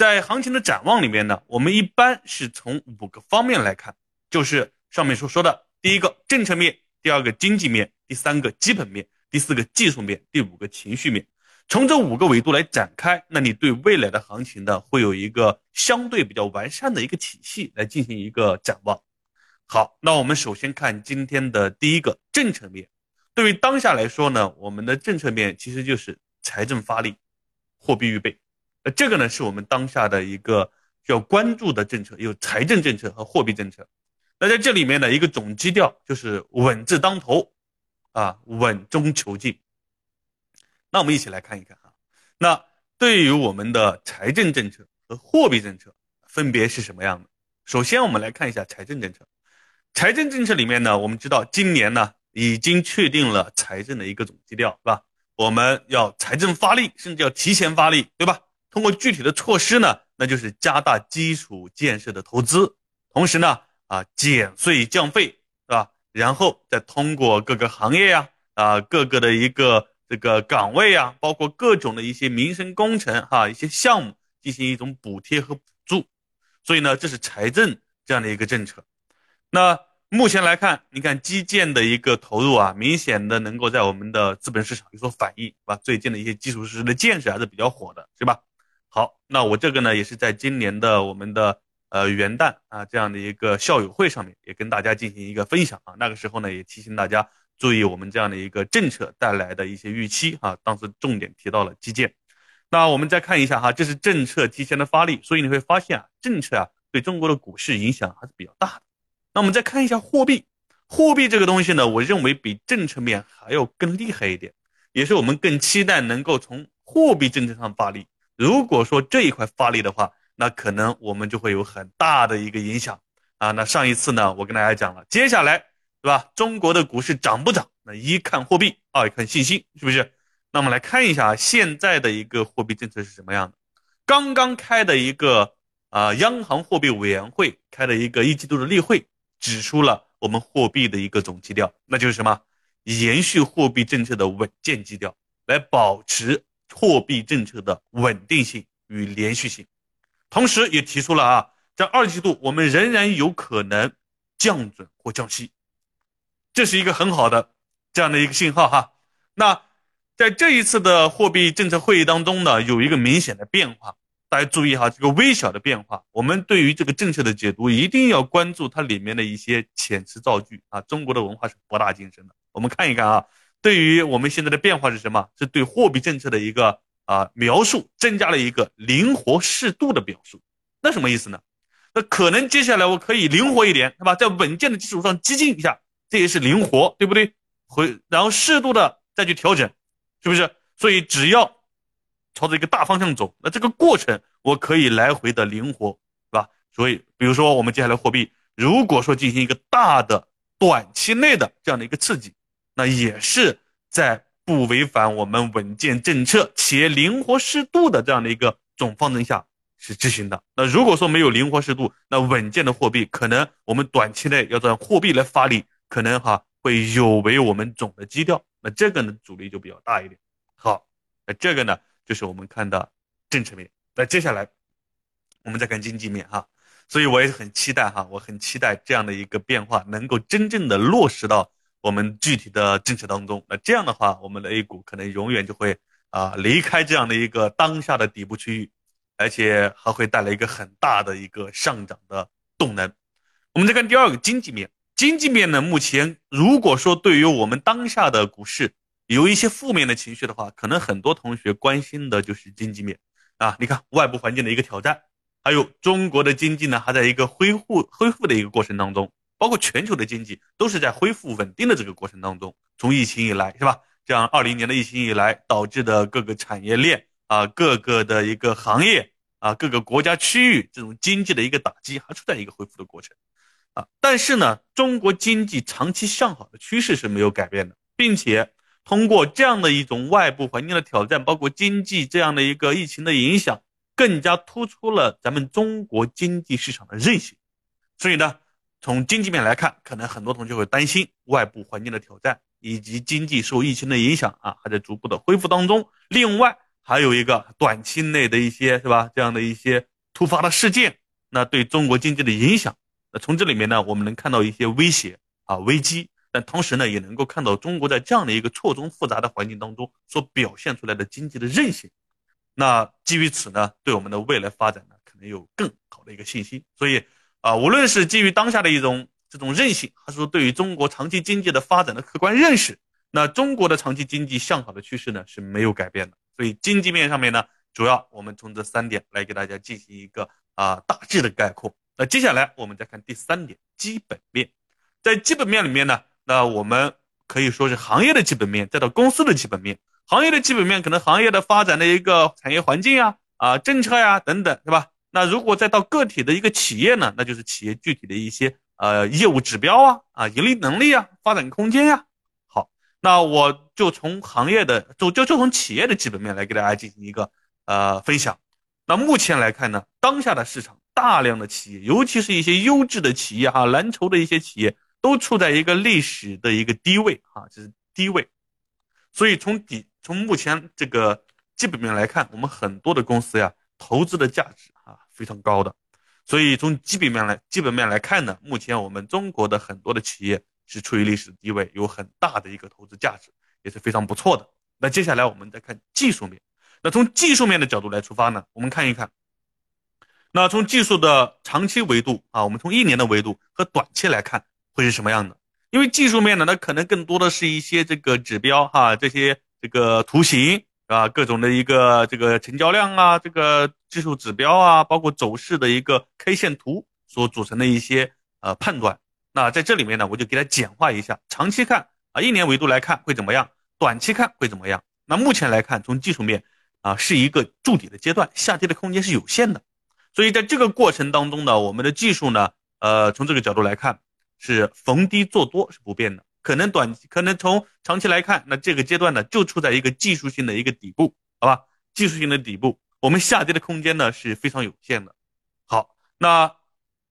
在行情的展望里面呢，我们一般是从五个方面来看，就是上面所说的第一个政策面，第二个经济面，第三个基本面，第四个技术面，第五个情绪面。从这五个维度来展开，那你对未来的行情呢，会有一个相对比较完善的一个体系来进行一个展望。好，那我们首先看今天的第一个政策面。对于当下来说呢，我们的政策面其实就是财政发力、货币预备。那这个呢，是我们当下的一个需要关注的政策，有财政政策和货币政策。那在这里面呢，一个总基调就是稳字当头，啊，稳中求进。那我们一起来看一看啊，那对于我们的财政政策和货币政策分别是什么样的？首先，我们来看一下财政政策。财政政策里面呢，我们知道今年呢已经确定了财政的一个总基调，是吧？我们要财政发力，甚至要提前发力，对吧？通过具体的措施呢，那就是加大基础建设的投资，同时呢，啊减税降费，是吧？然后再通过各个行业呀，啊各个的一个。这个岗位啊，包括各种的一些民生工程哈，一些项目进行一种补贴和补助，所以呢，这是财政这样的一个政策。那目前来看，你看基建的一个投入啊，明显的能够在我们的资本市场有所反映，是吧？最近的一些基础设施的建设还是比较火的，是吧？好，那我这个呢，也是在今年的我们的呃元旦啊这样的一个校友会上面，也跟大家进行一个分享啊。那个时候呢，也提醒大家。注意我们这样的一个政策带来的一些预期啊，当时重点提到了基建。那我们再看一下哈，这是政策提前的发力，所以你会发现啊，政策啊对中国的股市影响还是比较大的。那我们再看一下货币，货币这个东西呢，我认为比政策面还要更厉害一点，也是我们更期待能够从货币政策上发力。如果说这一块发力的话，那可能我们就会有很大的一个影响啊。那上一次呢，我跟大家讲了，接下来。对吧？中国的股市涨不涨？那一看货币，二看信心，是不是？那我们来看一下现在的一个货币政策是什么样的。刚刚开的一个啊，央行货币委员会开的一个一季度的例会，指出了我们货币的一个总基调，那就是什么？延续货币政策的稳健基调，来保持货币政策的稳定性与连续性。同时也提出了啊，在二季度我们仍然有可能降准或降息。这是一个很好的这样的一个信号哈。那在这一次的货币政策会议当中呢，有一个明显的变化，大家注意哈，这个微小的变化。我们对于这个政策的解读，一定要关注它里面的一些遣词造句啊。中国的文化是博大精深的。我们看一看啊，对于我们现在的变化是什么？是对货币政策的一个啊描述，增加了一个灵活适度的表述。那什么意思呢？那可能接下来我可以灵活一点，是吧？在稳健的基础上激进一下。这也是灵活，对不对？回然后适度的再去调整，是不是？所以只要朝着一个大方向走，那这个过程我可以来回的灵活，是吧？所以，比如说我们接下来货币，如果说进行一个大的短期内的这样的一个刺激，那也是在不违反我们稳健政策且灵活适度的这样的一个总方针下是执行的。那如果说没有灵活适度，那稳健的货币可能我们短期内要让货币来发力。可能哈会有违我们总的基调，那这个呢阻力就比较大一点。好，那这个呢就是我们看的政策面。那接下来我们再看经济面哈，所以我也很期待哈，我很期待这样的一个变化能够真正的落实到我们具体的政策当中。那这样的话，我们的 A 股可能永远就会啊离开这样的一个当下的底部区域，而且还会带来一个很大的一个上涨的动能。我们再看第二个经济面。经济面呢，目前如果说对于我们当下的股市有一些负面的情绪的话，可能很多同学关心的就是经济面啊。你看外部环境的一个挑战，还有中国的经济呢，还在一个恢复恢复的一个过程当中，包括全球的经济都是在恢复稳定的这个过程当中。从疫情以来，是吧？这样二零年的疫情以来导致的各个产业链啊，各个的一个行业啊，各个国家区域这种经济的一个打击，还处在一个恢复的过程。啊，但是呢，中国经济长期向好的趋势是没有改变的，并且通过这样的一种外部环境的挑战，包括经济这样的一个疫情的影响，更加突出了咱们中国经济市场的韧性。所以呢，从经济面来看，可能很多同学会担心外部环境的挑战以及经济受疫情的影响啊，还在逐步的恢复当中。另外，还有一个短期内的一些是吧，这样的一些突发的事件，那对中国经济的影响。那从这里面呢，我们能看到一些威胁啊危机，但同时呢，也能够看到中国在这样的一个错综复杂的环境当中所表现出来的经济的韧性。那基于此呢，对我们的未来发展呢，可能有更好的一个信心。所以啊，无论是基于当下的一种这种韧性，还是说对于中国长期经济的发展的客观认识，那中国的长期经济向好的趋势呢是没有改变的。所以经济面上面呢，主要我们从这三点来给大家进行一个啊大致的概括。那接下来我们再看第三点，基本面。在基本面里面呢，那我们可以说是行业的基本面，再到公司的基本面。行业的基本面可能行业的发展的一个产业环境啊、啊政策呀等等，对吧？那如果再到个体的一个企业呢，那就是企业具体的一些呃业务指标啊、啊盈利能力啊、发展空间呀。好，那我就从行业的就就就从企业的基本面来给大家进行一个呃分享。那目前来看呢，当下的市场。大量的企业，尤其是一些优质的企业哈，蓝筹的一些企业，都处在一个历史的一个低位啊，就是低位。所以从底从目前这个基本面来看，我们很多的公司呀，投资的价值啊非常高的。所以从基本面来基本面来看呢，目前我们中国的很多的企业是处于历史地位，有很大的一个投资价值，也是非常不错的。那接下来我们再看技术面。那从技术面的角度来出发呢，我们看一看。那从技术的长期维度啊，我们从一年的维度和短期来看会是什么样的？因为技术面呢，那可能更多的是一些这个指标哈，这些这个图形啊，各种的一个这个成交量啊，这个技术指标啊，包括走势的一个 K 线图所组成的一些呃判断。那在这里面呢，我就给它简化一下，长期看啊，一年维度来看会怎么样？短期看会怎么样？那目前来看，从技术面啊，是一个筑底的阶段，下跌的空间是有限的。所以在这个过程当中呢，我们的技术呢，呃，从这个角度来看，是逢低做多是不变的。可能短，可能从长期来看，那这个阶段呢，就处在一个技术性的一个底部，好吧？技术性的底部，我们下跌的空间呢是非常有限的。好，那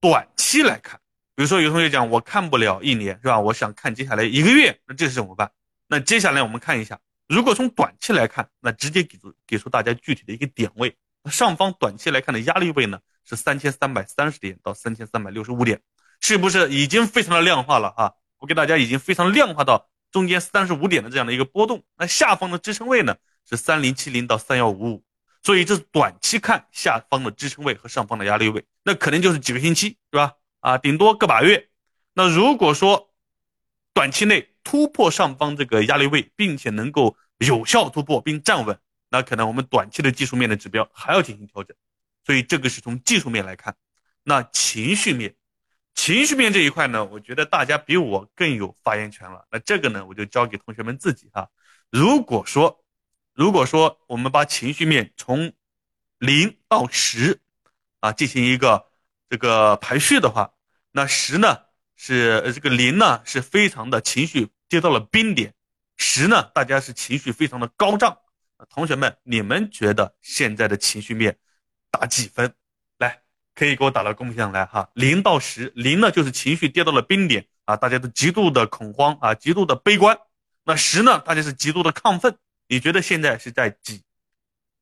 短期来看，比如说有同学讲我看不了一年，是吧？我想看接下来一个月，那这是怎么办？那接下来我们看一下，如果从短期来看，那直接给出给出大家具体的一个点位。上方短期来看的压力位呢是三千三百三十点到三千三百六十五点，是不是已经非常的量化了啊？我给大家已经非常量化到中间三十五点的这样的一个波动。那下方的支撑位呢是三零七零到三幺五五，所以这是短期看下方的支撑位和上方的压力位，那可能就是几个星期，是吧？啊，顶多个把月。那如果说短期内突破上方这个压力位，并且能够有效突破并站稳。那可能我们短期的技术面的指标还要进行调整，所以这个是从技术面来看。那情绪面，情绪面这一块呢，我觉得大家比我更有发言权了。那这个呢，我就交给同学们自己哈。如果说，如果说我们把情绪面从零到十啊进行一个这个排序的话，那十呢是这个零呢是非常的情绪跌到了冰点，十呢大家是情绪非常的高涨。同学们，你们觉得现在的情绪面打几分？可以给我打到公屏上来哈。零到十，零呢就是情绪跌到了冰点啊，大家都极度的恐慌啊，极度的悲观。那十呢，大家是极度的亢奋。你觉得现在是在几？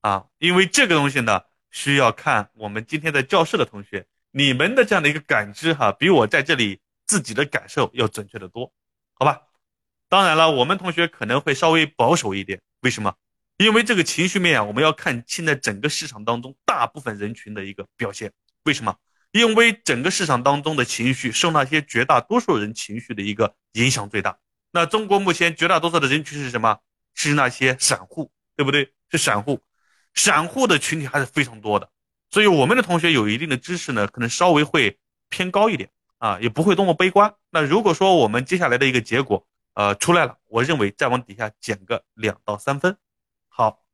啊，因为这个东西呢，需要看我们今天在教室的同学，你们的这样的一个感知哈，比我在这里自己的感受要准确的多，好吧？当然了，我们同学可能会稍微保守一点，为什么？因为这个情绪面啊，我们要看现在整个市场当中大部分人群的一个表现。为什么？因为整个市场当中的情绪受那些绝大多数人情绪的一个影响最大。那中国目前绝大多数的人群是什么？是那些散户，对不对？是散户，散户的群体还是非常多的。所以我们的同学有一定的知识呢，可能稍微会偏高一点啊，也不会多么悲观。那如果说我们接下来的一个结果呃出来了，我认为再往底下减个两到三分。好，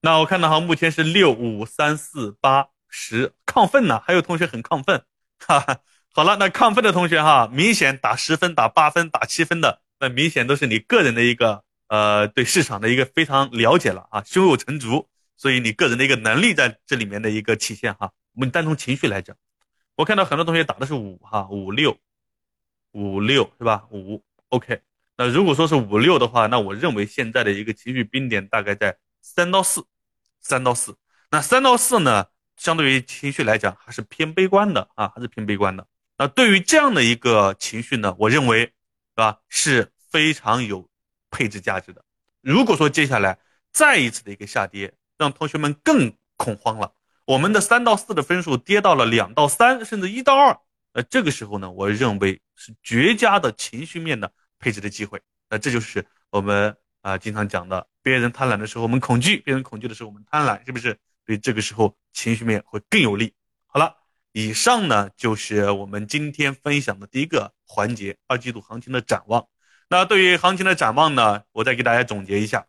那我看到哈，目前是六五三四八十，亢奋呢？还有同学很亢奋，哈哈。好了，那亢奋的同学哈，明显打十分、打八分、打七分的，那明显都是你个人的一个呃对市场的一个非常了解了啊，胸有成竹，所以你个人的一个能力在这里面的一个体现哈。我们单从情绪来讲，我看到很多同学打的是五哈，五六五六是吧？五，OK。那如果说是五六的话，那我认为现在的一个情绪冰点大概在三到四，三到四。那三到四呢？相对于情绪来讲还是偏悲观的啊，还是偏悲观的。那对于这样的一个情绪呢，我认为，是吧，是非常有配置价值的。如果说接下来再一次的一个下跌，让同学们更恐慌了，我们的三到四的分数跌到了两到三，甚至一到二，那这个时候呢，我认为是绝佳的情绪面的配置的机会。那这就是我们啊经常讲的，别人贪婪的时候我们恐惧，别人恐惧的时候我们贪婪，是不是？所以这个时候情绪面会更有利。好了。以上呢就是我们今天分享的第一个环节，二季度行情的展望。那对于行情的展望呢，我再给大家总结一下。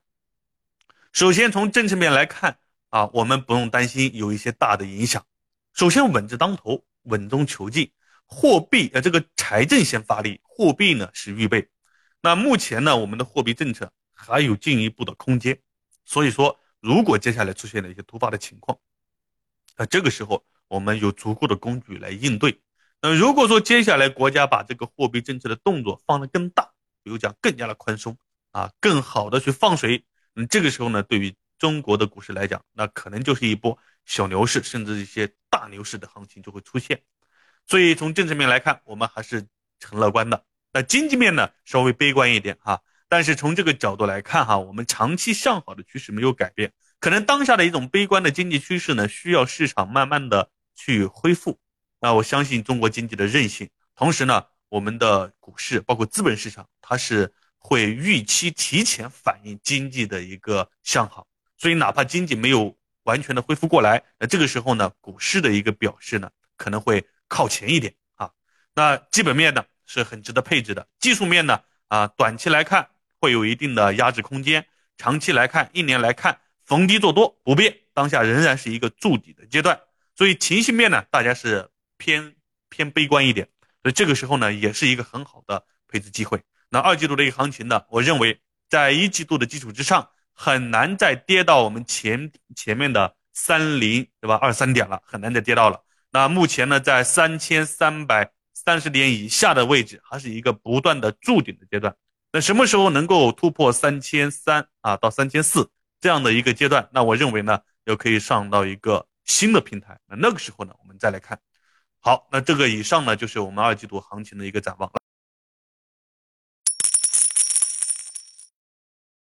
首先从政策面来看啊，我们不用担心有一些大的影响。首先稳字当头，稳中求进，货币呃这个财政先发力，货币呢是预备。那目前呢，我们的货币政策还有进一步的空间。所以说，如果接下来出现了一些突发的情况，那这个时候。我们有足够的工具来应对。那如果说接下来国家把这个货币政策的动作放得更大，比如讲更加的宽松啊，更好的去放水，嗯，这个时候呢，对于中国的股市来讲，那可能就是一波小牛市，甚至一些大牛市的行情就会出现。所以从政策面来看，我们还是很乐观的。那经济面呢，稍微悲观一点哈。但是从这个角度来看哈，我们长期向好的趋势没有改变。可能当下的一种悲观的经济趋势呢，需要市场慢慢的。去恢复，那我相信中国经济的韧性，同时呢，我们的股市包括资本市场，它是会预期提前反映经济的一个向好，所以哪怕经济没有完全的恢复过来，那这个时候呢，股市的一个表示呢，可能会靠前一点啊。那基本面呢是很值得配置的，技术面呢啊，短期来看会有一定的压制空间，长期来看，一年来看逢低做多不变，当下仍然是一个筑底的阶段。所以情绪面呢，大家是偏偏悲观一点，所以这个时候呢，也是一个很好的配置机会。那二季度的一个行情呢，我认为在一季度的基础之上，很难再跌到我们前前面的三零对吧？二三点了，很难再跌到了。那目前呢，在三千三百三十点以下的位置，还是一个不断的筑顶的阶段。那什么时候能够突破三千三啊到三千四这样的一个阶段？那我认为呢，又可以上到一个。新的平台，那那个时候呢，我们再来看。好，那这个以上呢，就是我们二季度行情的一个展望。